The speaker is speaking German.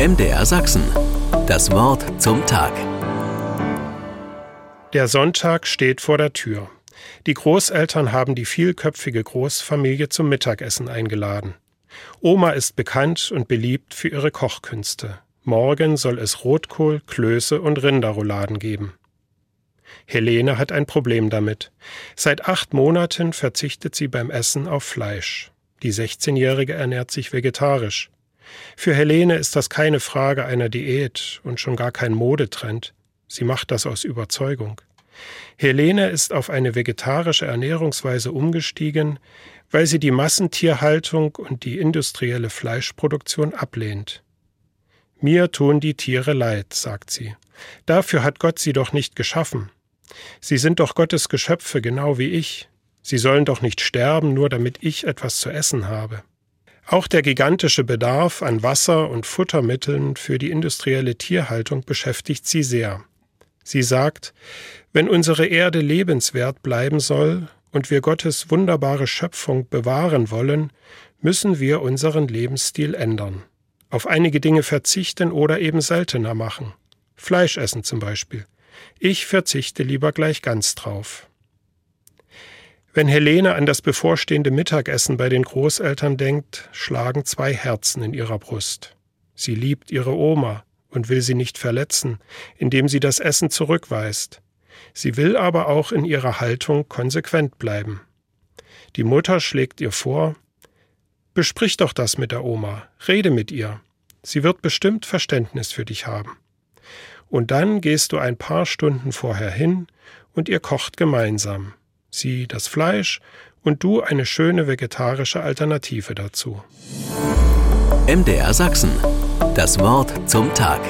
MDR Sachsen. Das Wort zum Tag. Der Sonntag steht vor der Tür. Die Großeltern haben die vielköpfige Großfamilie zum Mittagessen eingeladen. Oma ist bekannt und beliebt für ihre Kochkünste. Morgen soll es Rotkohl, Klöße und Rinderrouladen geben. Helene hat ein Problem damit. Seit acht Monaten verzichtet sie beim Essen auf Fleisch. Die 16-Jährige ernährt sich vegetarisch. Für Helene ist das keine Frage einer Diät und schon gar kein Modetrend. Sie macht das aus Überzeugung. Helene ist auf eine vegetarische Ernährungsweise umgestiegen, weil sie die Massentierhaltung und die industrielle Fleischproduktion ablehnt. Mir tun die Tiere leid, sagt sie. Dafür hat Gott sie doch nicht geschaffen. Sie sind doch Gottes Geschöpfe genau wie ich. Sie sollen doch nicht sterben, nur damit ich etwas zu essen habe. Auch der gigantische Bedarf an Wasser und Futtermitteln für die industrielle Tierhaltung beschäftigt sie sehr. Sie sagt, wenn unsere Erde lebenswert bleiben soll und wir Gottes wunderbare Schöpfung bewahren wollen, müssen wir unseren Lebensstil ändern. Auf einige Dinge verzichten oder eben seltener machen. Fleisch essen zum Beispiel. Ich verzichte lieber gleich ganz drauf. Wenn Helene an das bevorstehende Mittagessen bei den Großeltern denkt, schlagen zwei Herzen in ihrer Brust. Sie liebt ihre Oma und will sie nicht verletzen, indem sie das Essen zurückweist. Sie will aber auch in ihrer Haltung konsequent bleiben. Die Mutter schlägt ihr vor, Besprich doch das mit der Oma, rede mit ihr. Sie wird bestimmt Verständnis für dich haben. Und dann gehst du ein paar Stunden vorher hin und ihr kocht gemeinsam sie das Fleisch und du eine schöne vegetarische Alternative dazu. MDR Sachsen. Das Wort zum Tag.